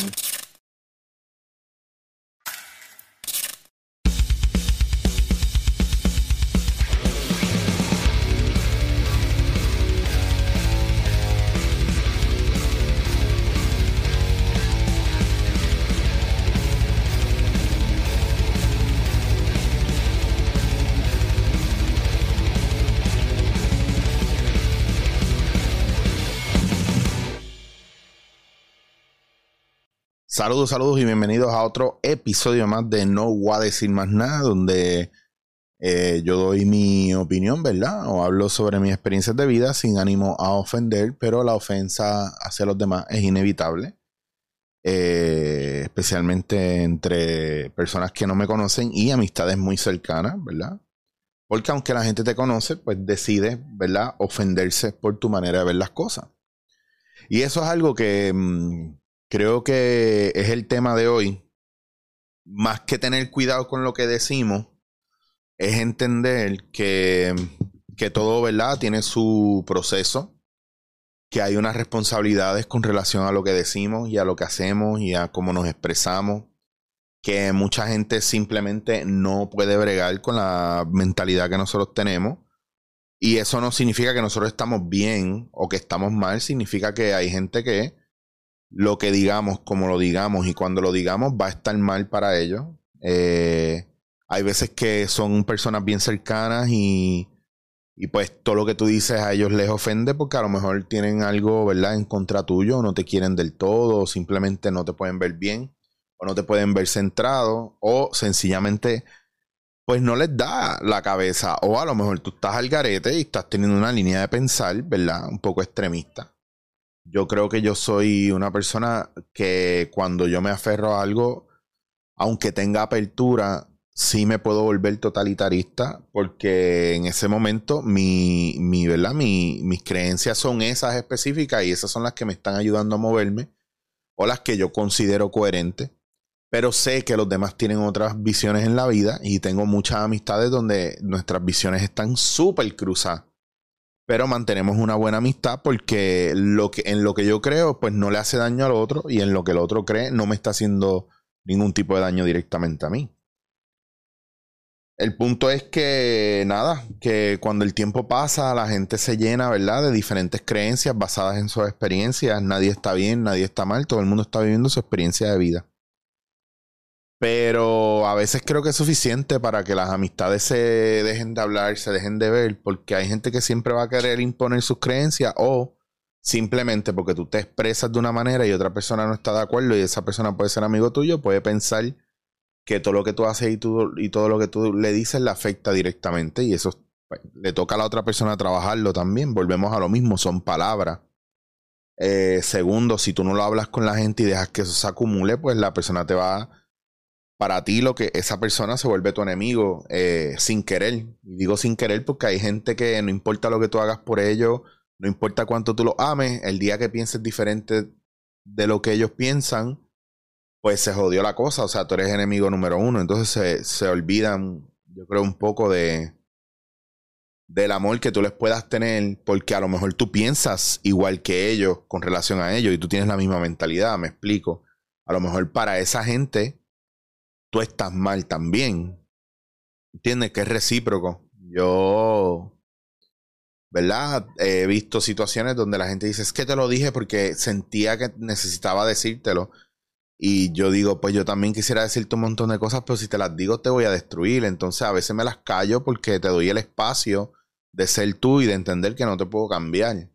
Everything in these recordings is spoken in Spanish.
Mm-hmm. Saludos, saludos y bienvenidos a otro episodio más de No Voy a decir más nada, donde eh, yo doy mi opinión, ¿verdad? O hablo sobre mis experiencias de vida sin ánimo a ofender, pero la ofensa hacia los demás es inevitable. Eh, especialmente entre personas que no me conocen y amistades muy cercanas, ¿verdad? Porque aunque la gente te conoce, pues decide, ¿verdad? Ofenderse por tu manera de ver las cosas. Y eso es algo que... Mm, creo que es el tema de hoy. Más que tener cuidado con lo que decimos, es entender que, que todo, ¿verdad? Tiene su proceso, que hay unas responsabilidades con relación a lo que decimos y a lo que hacemos y a cómo nos expresamos, que mucha gente simplemente no puede bregar con la mentalidad que nosotros tenemos. Y eso no significa que nosotros estamos bien o que estamos mal, significa que hay gente que lo que digamos, como lo digamos, y cuando lo digamos va a estar mal para ellos. Eh, hay veces que son personas bien cercanas y, y pues todo lo que tú dices a ellos les ofende porque a lo mejor tienen algo, ¿verdad?, en contra tuyo, no te quieren del todo, o simplemente no te pueden ver bien, o no te pueden ver centrado, o sencillamente pues no les da la cabeza, o a lo mejor tú estás al garete y estás teniendo una línea de pensar, ¿verdad?, un poco extremista. Yo creo que yo soy una persona que cuando yo me aferro a algo, aunque tenga apertura, sí me puedo volver totalitarista porque en ese momento mi, mi, ¿verdad? mis creencias son esas específicas y esas son las que me están ayudando a moverme o las que yo considero coherentes. Pero sé que los demás tienen otras visiones en la vida y tengo muchas amistades donde nuestras visiones están súper cruzadas pero mantenemos una buena amistad porque lo que, en lo que yo creo, pues no le hace daño al otro y en lo que el otro cree no me está haciendo ningún tipo de daño directamente a mí. El punto es que, nada, que cuando el tiempo pasa, la gente se llena, ¿verdad?, de diferentes creencias basadas en sus experiencias. Nadie está bien, nadie está mal, todo el mundo está viviendo su experiencia de vida. Pero a veces creo que es suficiente para que las amistades se dejen de hablar, se dejen de ver, porque hay gente que siempre va a querer imponer sus creencias o simplemente porque tú te expresas de una manera y otra persona no está de acuerdo y esa persona puede ser amigo tuyo, puede pensar que todo lo que tú haces y, y todo lo que tú le dices le afecta directamente y eso pues, le toca a la otra persona trabajarlo también. Volvemos a lo mismo, son palabras. Eh, segundo, si tú no lo hablas con la gente y dejas que eso se acumule, pues la persona te va para ti lo que esa persona se vuelve tu enemigo eh, sin querer. Y digo sin querer porque hay gente que no importa lo que tú hagas por ellos, no importa cuánto tú lo ames, el día que pienses diferente de lo que ellos piensan, pues se jodió la cosa. O sea, tú eres enemigo número uno. Entonces se, se olvidan, yo creo, un poco de del amor que tú les puedas tener, porque a lo mejor tú piensas igual que ellos con relación a ellos y tú tienes la misma mentalidad, me explico. A lo mejor para esa gente tú estás mal también. ¿Entiendes? Que es recíproco. Yo, ¿verdad? He visto situaciones donde la gente dice, es que te lo dije porque sentía que necesitaba decírtelo. Y yo digo, pues yo también quisiera decirte un montón de cosas, pero si te las digo te voy a destruir. Entonces a veces me las callo porque te doy el espacio de ser tú y de entender que no te puedo cambiar.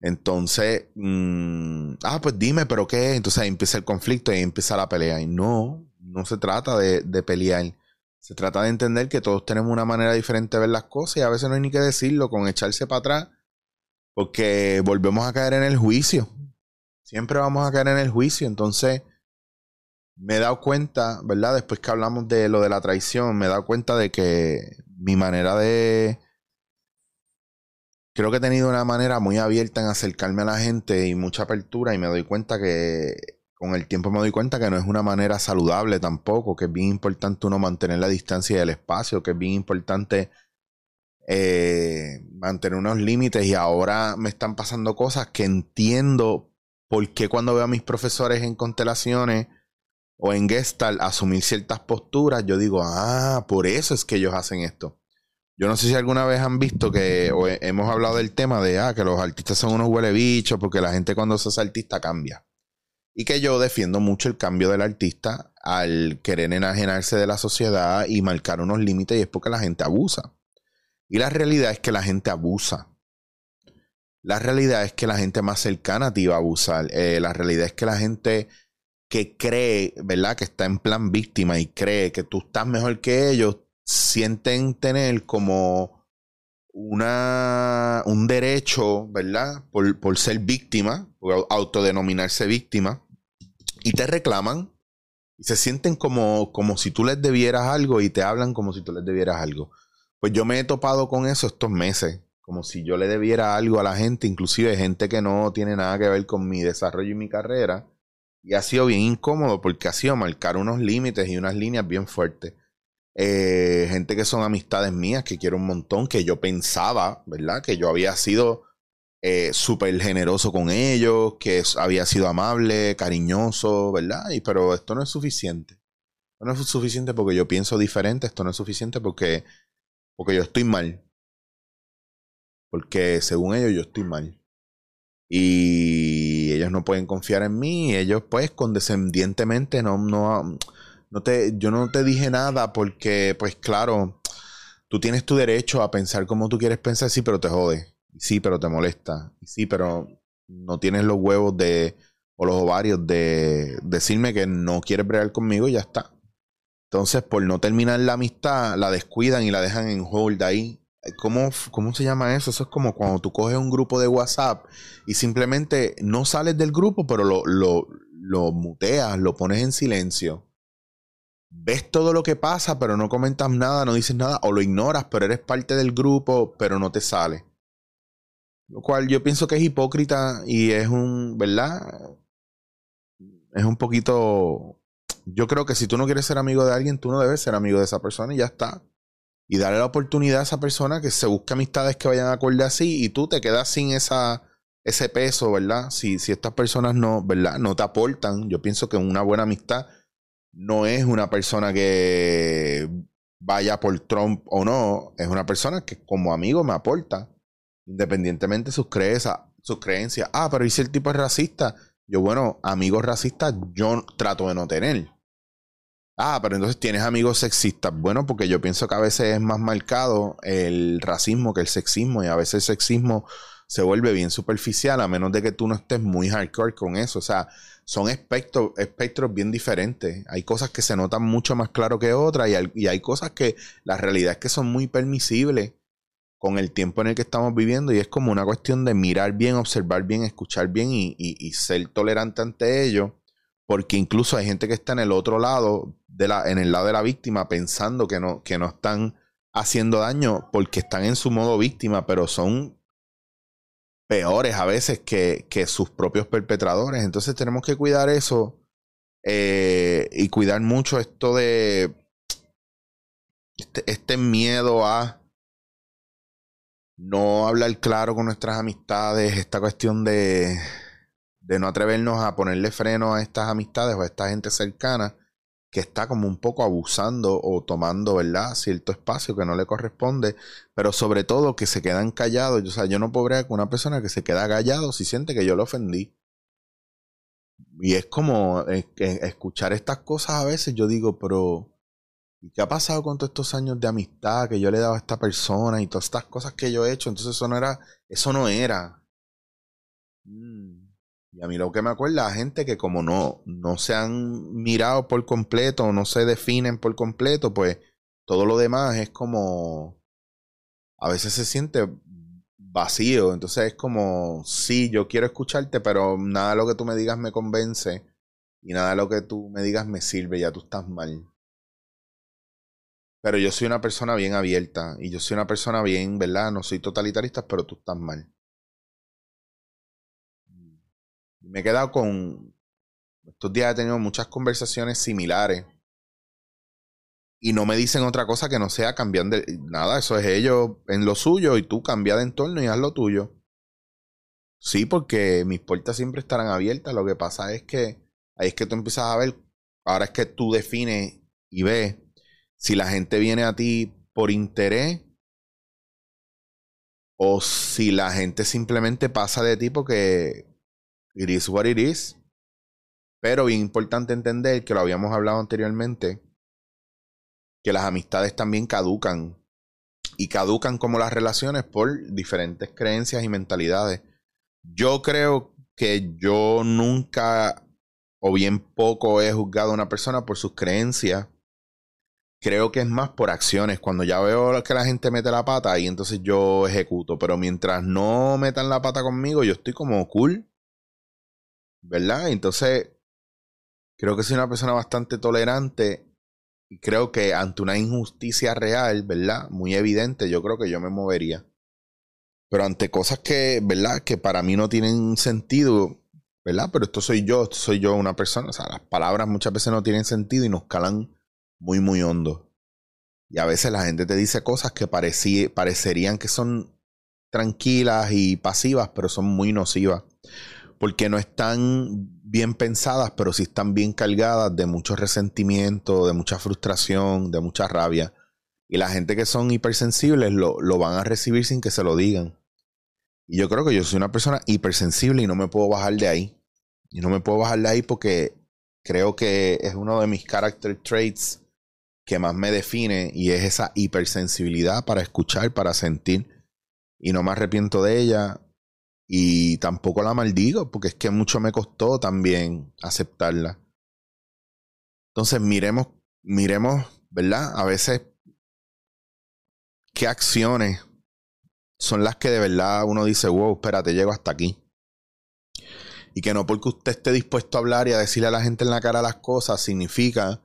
Entonces, mm, ah, pues dime, pero qué. Entonces ahí empieza el conflicto y ahí empieza la pelea. Y no, no se trata de, pelear. Se trata de entender que todos tenemos una manera diferente de ver las cosas y a veces no hay ni que decirlo con echarse para atrás porque volvemos a caer en el juicio. Siempre vamos a caer en el juicio. Entonces, me he dado cuenta, ¿verdad? Después que hablamos de lo de la traición, me he dado cuenta de que mi manera de... Creo que he tenido una manera muy abierta en acercarme a la gente y mucha apertura y me doy cuenta que con el tiempo me doy cuenta que no es una manera saludable tampoco, que es bien importante uno mantener la distancia y el espacio, que es bien importante eh, mantener unos límites y ahora me están pasando cosas que entiendo por qué cuando veo a mis profesores en constelaciones o en Gestalt asumir ciertas posturas, yo digo, ah, por eso es que ellos hacen esto. Yo no sé si alguna vez han visto que o hemos hablado del tema de ah, que los artistas son unos huele bichos porque la gente cuando se hace artista cambia. Y que yo defiendo mucho el cambio del artista al querer enajenarse de la sociedad y marcar unos límites y es porque la gente abusa. Y la realidad es que la gente abusa. La realidad es que la gente más cercana a ti va a abusar. Eh, la realidad es que la gente que cree, ¿verdad? Que está en plan víctima y cree que tú estás mejor que ellos, sienten tener como una, un derecho, ¿verdad? Por, por ser víctima, por autodenominarse víctima, y te reclaman y se sienten como, como si tú les debieras algo y te hablan como si tú les debieras algo. Pues yo me he topado con eso estos meses, como si yo le debiera algo a la gente, inclusive gente que no tiene nada que ver con mi desarrollo y mi carrera. Y ha sido bien incómodo porque ha sido marcar unos límites y unas líneas bien fuertes. Eh, gente que son amistades mías, que quiero un montón, que yo pensaba, ¿verdad? Que yo había sido eh, súper generoso con ellos, que había sido amable, cariñoso, ¿verdad? Y, pero esto no es suficiente. Esto no es suficiente porque yo pienso diferente, esto no es suficiente porque, porque yo estoy mal. Porque según ellos yo estoy mal. Y ellos no pueden confiar en mí, ellos pues condescendientemente no, no, no te, yo no te dije nada porque, pues claro, tú tienes tu derecho a pensar como tú quieres pensar, sí, pero te jode. Sí, pero te molesta. Sí, pero no tienes los huevos de, o los ovarios de decirme que no quieres bregar conmigo y ya está. Entonces, por no terminar la amistad, la descuidan y la dejan en hold ahí. ¿Cómo, ¿Cómo se llama eso? Eso es como cuando tú coges un grupo de WhatsApp y simplemente no sales del grupo, pero lo, lo, lo muteas, lo pones en silencio ves todo lo que pasa, pero no comentas nada, no dices nada, o lo ignoras, pero eres parte del grupo, pero no te sale. Lo cual yo pienso que es hipócrita y es un, ¿verdad? Es un poquito... Yo creo que si tú no quieres ser amigo de alguien, tú no debes ser amigo de esa persona y ya está. Y darle la oportunidad a esa persona que se busque amistades que vayan a acorde así y tú te quedas sin esa, ese peso, ¿verdad? Si, si estas personas no, ¿verdad? No te aportan, yo pienso que una buena amistad no es una persona que vaya por Trump o no, es una persona que como amigo me aporta, independientemente de sus creencias. Sus creencias. Ah, pero ¿y si el tipo es racista? Yo, bueno, amigos racistas yo trato de no tener. Ah, pero entonces tienes amigos sexistas. Bueno, porque yo pienso que a veces es más marcado el racismo que el sexismo y a veces el sexismo se vuelve bien superficial a menos de que tú no estés muy hardcore con eso. O sea, son espectros, espectros bien diferentes. Hay cosas que se notan mucho más claro que otras y hay, y hay cosas que la realidad es que son muy permisibles con el tiempo en el que estamos viviendo y es como una cuestión de mirar bien, observar bien, escuchar bien y, y, ser tolerante ante ello, porque incluso hay gente que está en el otro lado, de la, en el lado de la víctima, pensando que no, que no están haciendo daño porque están en su modo víctima, pero son peores a veces que, sus propios perpetradores. Entonces tenemos que cuidar eso eh, y cuidar mucho esto de este, este, miedo a no hablar claro con nuestras amistades, esta cuestión de, de no atrevernos a ponerle freno a estas amistades o a esta gente cercana que está como un poco abusando o tomando, ¿verdad? Cierto espacio que no le corresponde, pero sobre todo que se quedan callados. O sea, yo no podría con una persona que se queda callado si siente que yo lo ofendí. Y es como escuchar estas cosas a veces, yo digo, pero ¿y qué ha pasado con todos estos años de amistad que yo le he dado a esta persona y todas estas cosas que yo he hecho? Entonces eso no era, eso no era. Mm. Y a mí lo que me acuerda, gente que como no, no se han mirado por completo, no se definen por completo, pues todo lo demás es como, a veces se siente vacío, entonces es como, sí, yo quiero escucharte, pero nada de lo que tú me digas me convence y nada de lo que tú me digas me sirve, ya tú estás mal. Pero yo soy una persona bien abierta y yo soy una persona bien, ¿verdad? No soy totalitarista, pero tú estás mal. Me he quedado con. Estos días he tenido muchas conversaciones similares. Y no me dicen otra cosa que no sea cambiar de. Nada, eso es ellos en lo suyo y tú cambia de entorno y haz lo tuyo. Sí, porque mis puertas siempre estarán abiertas. Lo que pasa es que ahí es que tú empiezas a ver, ahora es que tú defines y ves si la gente viene a ti por interés o si la gente simplemente pasa de ti porque it is what it is. Pero bien importante entender que lo habíamos hablado anteriormente, que las amistades también caducan. Y caducan como las relaciones por diferentes creencias y mentalidades. Yo creo que yo nunca o bien poco he juzgado a una persona por sus creencias. Creo que es más por acciones. Cuando ya veo que la gente mete la pata, y entonces yo ejecuto. Pero mientras no metan la pata conmigo, yo estoy como cool. ¿Verdad? Entonces, creo que soy una persona bastante tolerante. Y creo que ante una injusticia real, ¿verdad? Muy evidente, yo creo que yo me movería. Pero ante cosas que, ¿verdad? Que para mí no tienen sentido, ¿verdad? Pero esto soy yo, esto soy yo una persona. O sea, las palabras muchas veces no tienen sentido y nos calan muy, muy hondo. Y a veces la gente te dice cosas que parecerían que son tranquilas y pasivas, pero son muy nocivas. Porque no están bien pensadas, pero sí están bien cargadas de mucho resentimiento, de mucha frustración, de mucha rabia. Y la gente que son hipersensibles lo, lo van a recibir sin que se lo digan. Y yo creo que yo soy una persona hipersensible y no me puedo bajar de ahí. Y no me puedo bajar de ahí porque creo que es uno de mis character traits que más me define y es esa hipersensibilidad para escuchar, para sentir. Y no me arrepiento de ella y tampoco la maldigo porque es que mucho me costó también aceptarla. Entonces miremos, miremos, ¿verdad? A veces qué acciones son las que de verdad uno dice, wow, espérate, llego hasta aquí. Y que no porque usted esté dispuesto a hablar y a decirle a la gente en la cara las cosas, significa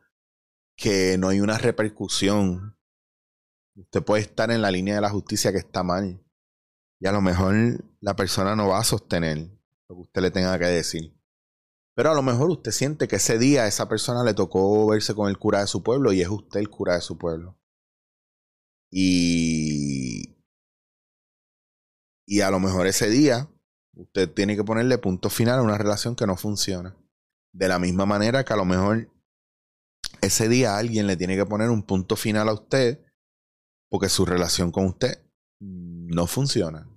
que no hay una repercusión. Usted puede estar en la línea de la justicia que está mal. Y a lo mejor la persona no va a sostener lo que usted le tenga que decir. Pero a lo mejor usted siente que ese día esa persona le tocó verse con el cura de su pueblo y es usted el cura de su pueblo. Y y a lo mejor ese día usted tiene que ponerle punto final a una relación que no funciona. De la misma manera que a lo mejor ese día alguien le tiene que poner un punto final a usted porque su relación con usted no funciona.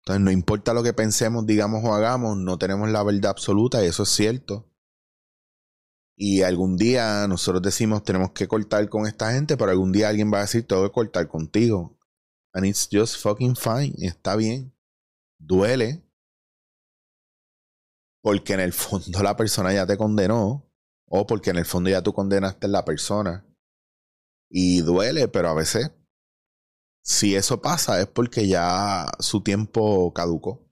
Entonces, no importa lo que pensemos, digamos o hagamos, no tenemos la verdad absoluta y eso es cierto. Y algún día nosotros decimos tenemos que cortar con esta gente, pero algún día alguien va a decir tengo que cortar contigo. And it's just fucking fine. Está bien. Duele. Porque en el fondo la persona ya te condenó. O porque en el fondo ya tú condenaste a la persona. Y duele, pero a veces, si eso pasa, es porque ya su tiempo caducó.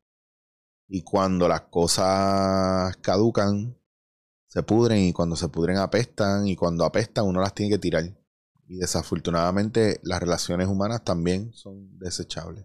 Y cuando las cosas caducan, se pudren. Y cuando se pudren, apestan. Y cuando apestan, uno las tiene que tirar. Y desafortunadamente las relaciones humanas también son desechables.